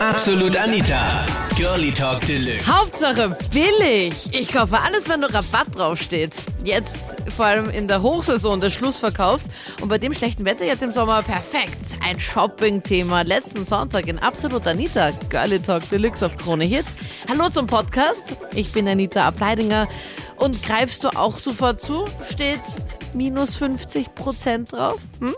Absolut Anita. Girlie Talk Deluxe. Hauptsache billig. Ich kaufe alles, wenn nur Rabatt draufsteht. Jetzt vor allem in der Hochsaison des Schlussverkaufs. Und bei dem schlechten Wetter jetzt im Sommer perfekt. Ein Shopping-Thema. Letzten Sonntag in Absolut Anita. Girlie Talk Deluxe auf Krone Hit. Hallo zum Podcast. Ich bin Anita Ableidinger. Und greifst du auch sofort zu? Steht minus 50 Prozent drauf? Hm?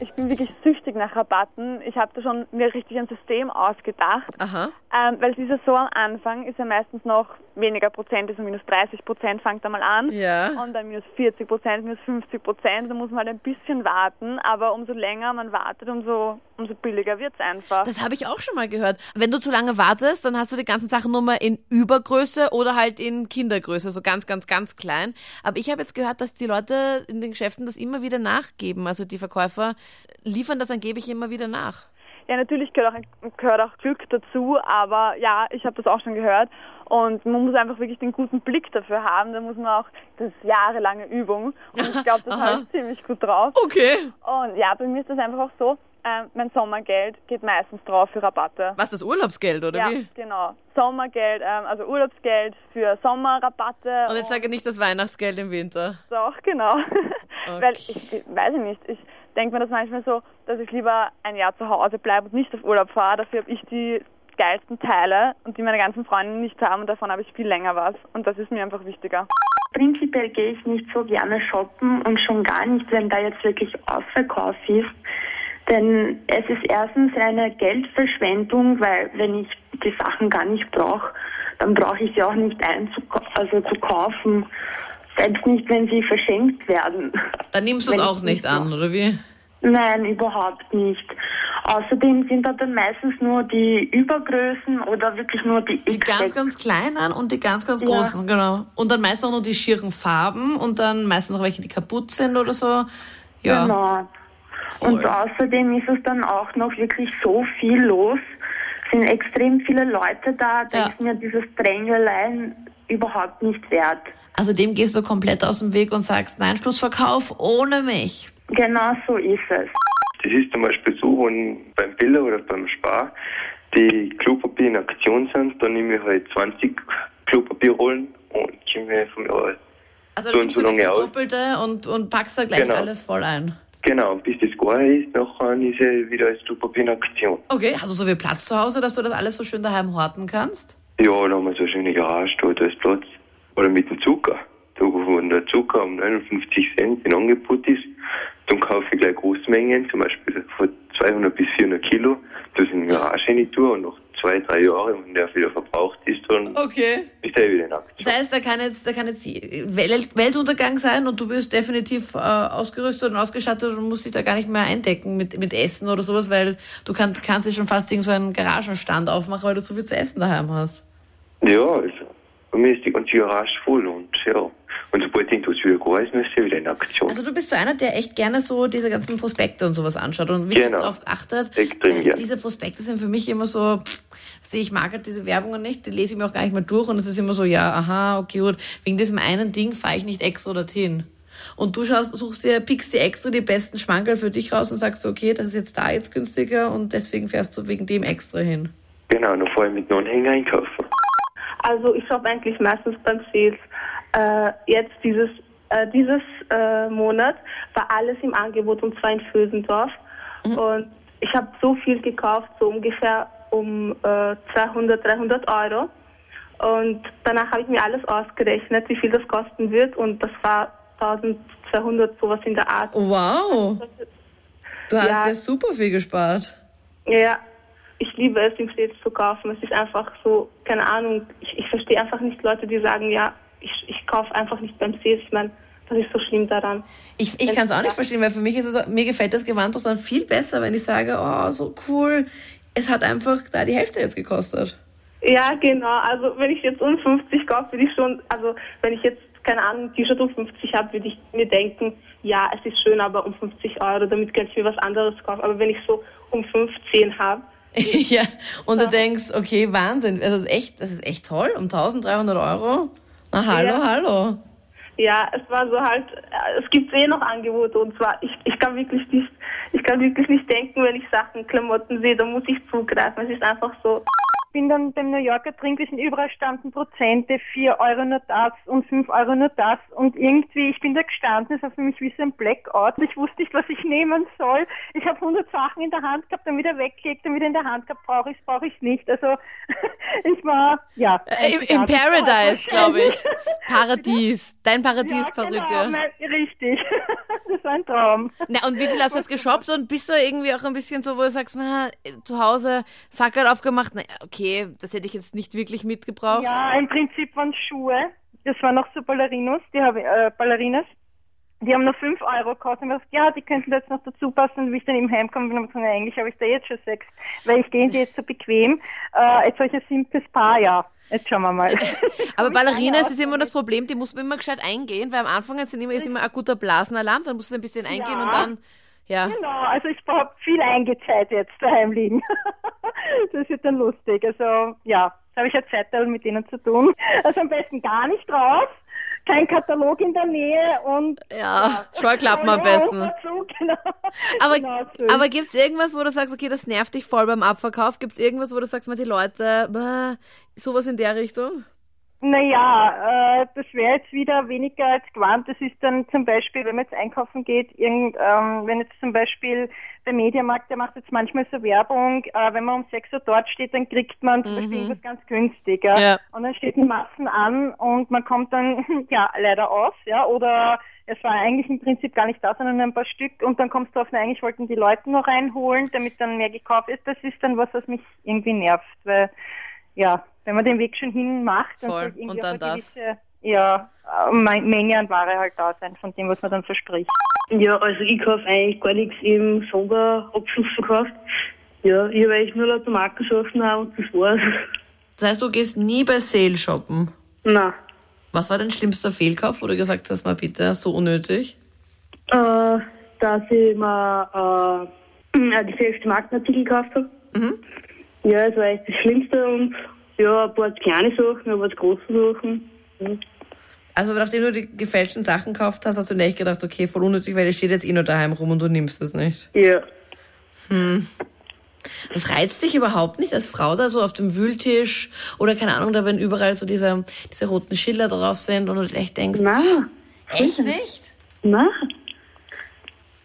Ich bin wirklich süchtig nach Rabatten. Ich habe da schon mir richtig ein System ausgedacht. Aha. Ähm, weil die Saison am Anfang ist ja meistens noch weniger Prozent, also minus 30 Prozent fängt da mal an. Ja. Und dann minus 40 Prozent, minus 50 Prozent. Da muss man halt ein bisschen warten. Aber umso länger man wartet, umso, umso billiger wird's einfach. Das habe ich auch schon mal gehört. Wenn du zu lange wartest, dann hast du die ganzen Sachen nur mal in Übergröße oder halt in Kindergröße, so ganz, ganz, ganz klein. Aber ich habe jetzt gehört, dass die Leute in den Geschäften das immer wieder nachgeben. Also die Verkäufer liefern das angeblich immer wieder nach. Ja, natürlich gehört auch, gehört auch Glück dazu, aber ja, ich habe das auch schon gehört. Und man muss einfach wirklich den guten Blick dafür haben. Da muss man auch, das ist jahrelange Übung. Und ich glaube, das habe ich ziemlich gut drauf. Okay. Und ja, bei mir ist das einfach auch so, ähm, mein Sommergeld geht meistens drauf für Rabatte. Was, das Urlaubsgeld, oder ja, wie? genau. Sommergeld, ähm, also Urlaubsgeld für Sommerrabatte. Und jetzt sage nicht das Weihnachtsgeld im Winter. Doch, genau. Weil ich, ich weiß ich nicht, ich denke mir das manchmal so, dass ich lieber ein Jahr zu Hause bleibe und nicht auf Urlaub fahre. Dafür habe ich die geilsten Teile und die meine ganzen Freunde nicht haben und davon habe ich viel länger was. Und das ist mir einfach wichtiger. Prinzipiell gehe ich nicht so gerne shoppen und schon gar nicht, wenn da jetzt wirklich Ausverkauf ist. Denn es ist erstens eine Geldverschwendung, weil wenn ich die Sachen gar nicht brauche, dann brauche ich sie auch nicht einzukau also zu kaufen. Selbst nicht, wenn sie verschenkt werden. Dann nimmst du es auch ich nicht an, oder wie? Nein, überhaupt nicht. Außerdem sind da dann meistens nur die Übergrößen oder wirklich nur die Die ganz, ganz kleinen und die ganz, ganz Ja. großen, genau. Und dann meistens auch nur die schieren Farben und dann meistens auch welche, die kaputt sind oder so. Ja. Genau. Und außerdem ist es dann auch noch wirklich so viel los. Es sind extrem viele Leute da, da Ja. ist mir dieses Drängelein überhaupt nicht wert. Also dem gehst du komplett aus dem Weg und sagst, nein, Schlussverkauf ohne mich. Genau so ist es. Das ist zum Beispiel so, wenn beim Biller oder beim Spar die Klopapier in Aktion sind, dann nehme ich halt 20 Klopapierrollen und komme von mir aus. Also So du und nimmst so lange das aus. Doppelte und, und packst da gleich Genau. alles voll ein. Genau, bis das gar ist, nachher ist er wieder als Klopapier in Aktion. Okay, hast du so viel Platz zu Hause, dass du das alles so schön daheim horten kannst? Ja, da haben wir so eine Garage, da, da ist Platz. Oder mit dem Zucker. Da, wo der Zucker um 59 Cent in Angebot ist, dann kaufe ich gleich Großmengen, zum Beispiel von 200 bis 400 Kilo, das in die Garage rein tue und nach zwei, drei Jahren, wenn der wieder verbraucht ist, dann Okay. ist er wieder in Aktion. Das heißt, da kann jetzt, da kann jetzt Welt, Weltuntergang sein und du bist definitiv äh, ausgerüstet und ausgestattet und musst dich da gar nicht mehr eindecken mit, mit Essen oder sowas, weil du kann, kannst dir schon fast irgend so einen Garagenstand aufmachen, weil du so viel zu essen daheim hast. Ja, also, bei mir ist die ganze Garage voll und ja. Und sobald irgendwas wieder gar ist, dann ist er wieder in Aktion. Also du bist so einer, der echt gerne so diese ganzen Prospekte und sowas anschaut und wirklich Genau. darauf achtet. Extrem Weil gern. Diese Prospekte sind für mich immer so, pff, sehe ich mag halt diese Werbungen nicht, die lese ich mir auch gar nicht mehr durch und es ist immer so, ja, aha, okay, gut, wegen diesem einen Ding fahre ich nicht extra dorthin. Und du schaust, suchst dir, pickst dir extra die besten Schmankerl für dich raus und sagst, okay, das ist jetzt da jetzt günstiger und deswegen fährst du wegen dem extra hin. Genau, dann fahre ich mit einem Anhänger einkaufen. Also ich shoppe eigentlich meistens beim Sales. Äh, jetzt dieses äh, dieses äh, Monat war alles im Angebot und zwar in Vösendorf. Und ich habe so viel gekauft, so ungefähr um äh, 200, 300 Euro. Und danach habe ich mir alles ausgerechnet, wie viel das kosten wird und das war 1200 sowas in der Art. Wow, du hast Ja. ja super viel gespart. Ja, liebe es, im Sales zu kaufen. Es ist einfach so, keine Ahnung, ich, ich verstehe einfach nicht Leute, die sagen, ja, ich, ich kaufe einfach nicht beim Sales. Ich meine, was ist so schlimm daran? Ich, ich kann es auch nicht verstehen, weil für mich ist es, mir gefällt das Gewand doch dann viel besser, wenn ich sage, oh, so cool. Es hat einfach da die Hälfte jetzt gekostet. Ja, genau. Also wenn ich jetzt um 50 kaufe, würde ich schon, also wenn ich jetzt, keine Ahnung, ein T-Shirt um 50 habe, würde ich mir denken, ja, es ist schön, aber um 50 Euro, damit kann ich mir was anderes kaufen. Aber wenn ich so um 15 habe, ja, und du denkst, okay, Wahnsinn, das ist echt, das ist echt toll, um 1300 Euro. Na, hallo, Ja. hallo. Ja, es war so halt, es gibt eh noch Angebote und zwar, ich, ich kann wirklich nicht, ich kann wirklich nicht denken, wenn ich Sachen, Klamotten sehe, da muss ich zugreifen. Es ist einfach so bin dann beim New Yorker Trinkwissen überall standen Prozente, 4 Euro nur das und 5 Euro nur das und irgendwie, ich bin da gestanden, es war für mich wie so ein Blackout. Ich wusste nicht, was ich nehmen soll. Ich habe 100 Sachen in der Hand gehabt, dann wieder weggelegt, dann wieder in der Hand gehabt, brauche ich es, brauche ich es nicht. Also ich war, ja. Äh, Im, im Paradise, glaube ich. Paradies. Dein Paradies, ja, Patricia. Genau, richtig. das war ein Traum. Na, und wie viel hast du jetzt geshoppt und bist du irgendwie auch ein bisschen so, wo du sagst, na, zu Hause Sacker aufgemacht, na, okay, das hätte ich jetzt nicht wirklich mitgebraucht? Ja, im Prinzip waren Schuhe. Das waren noch so Ballerinos, die habe äh, Ballerinas. Die haben nur 5 Euro gekostet. Und ich dachte, ja, die könnten jetzt noch dazu passen. Und wie ich dann eben heimkomme, bin ich gesagt, eigentlich habe ich da jetzt schon sechs, weil ich gehe die jetzt so bequem. Äh, jetzt solch ein simples Paar, ja. Jetzt schauen wir mal. Aber Ballerinas ist immer das Problem, die muss man immer gescheit eingehen, weil am Anfang ist immer, ist immer ein guter Blasenalarm, dann musst du ein bisschen eingehen Ja. und dann, ja. Genau, also ich habe viel eingezeit jetzt daheim liegen. das wird dann lustig. Also ja, habe ich ja Zeit mit denen zu tun. Also am besten gar nicht raus, kein Katalog in der Nähe und Ja, Scheuklappen am besten. Dazu, genau. Aber, genau so. aber gibt's irgendwas, wo du sagst, okay, das nervt dich voll beim Abverkauf? Gibt's irgendwas, wo du sagst, mal die Leute, bäh, sowas in der Richtung? Naja, äh, das wäre jetzt wieder weniger als gewarnt. Das ist dann zum Beispiel, wenn man jetzt einkaufen geht, irgend, ähm, wenn jetzt zum Beispiel der Mediamarkt, der macht jetzt manchmal so Werbung, äh, wenn man um 6 Uhr dort steht, dann kriegt man zum Beispiel irgendwas ganz günstig. Ja? Ja. Und dann steht Massen an und man kommt dann ja leider aus, ja, oder es war eigentlich im Prinzip gar nicht da, sondern ein paar Stück und dann kommst du auf, na, eigentlich wollten die Leute noch reinholen, damit dann mehr gekauft ist. Das ist dann was, was mich irgendwie nervt, weil ja, wenn man den Weg schon hin macht, dann Voll. Und dann das. gewisse ja, Me- Menge an Ware halt da sein, von dem, was man dann verspricht. Ja, also ich kaufe eigentlich gar nichts im Sonderabschluss verkauft. Ja, ich habe eigentlich nur lauter Markensachen auch und das war's. Das heißt, du gehst nie bei Sale shoppen. Nein. Was war dein schlimmster Fehlkauf, wo du gesagt hast, mal bitte, so unnötig? Äh, dass ich mir äh, äh, die selbst Markenartikel gekauft habe. Mhm. Ja, das war echt das Schlimmste und ja, ein paar kleine Sachen, paar große Sachen. Ja. Also nachdem du die gefälschten Sachen gekauft hast, hast du nicht gedacht, okay, voll unnötig, weil es steht jetzt eh nur daheim rum und du nimmst es nicht. Ja. Das reizt dich überhaupt nicht als Frau da so auf dem Wühltisch oder keine Ahnung, da wenn überall so diese, diese roten Schilder drauf sind und du echt denkst, Nein. echt nicht? Nein.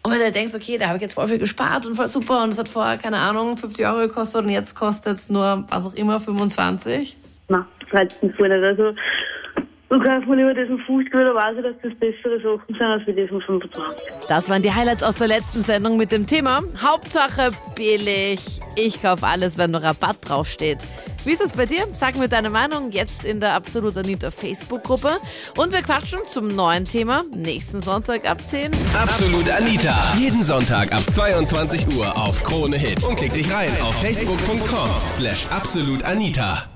Und wenn du denkst, okay, da habe ich jetzt voll viel gespart und voll super und das hat vorher, keine Ahnung, 50 Euro gekostet und jetzt kostet es nur, was auch immer, 25. Nein, das reizt mich voll nicht. Also, du kaufst mir lieber diesen 50 da weiß ich, dass das bessere Sachen sind als wie diesen 25. Das waren die Highlights aus der letzten Sendung mit dem Thema Hauptsache billig. Ich kaufe alles, wenn nur Rabatt draufsteht. Wie ist es bei dir? Sag mir deine Meinung jetzt in der Absolut Anita Facebook-Gruppe. Und wir quatschen zum neuen Thema nächsten Sonntag ab 10. Absolut Anita. Jeden Sonntag ab 22 Uhr auf Krone Hit. Und klick dich rein auf facebook.com slash absolutanita.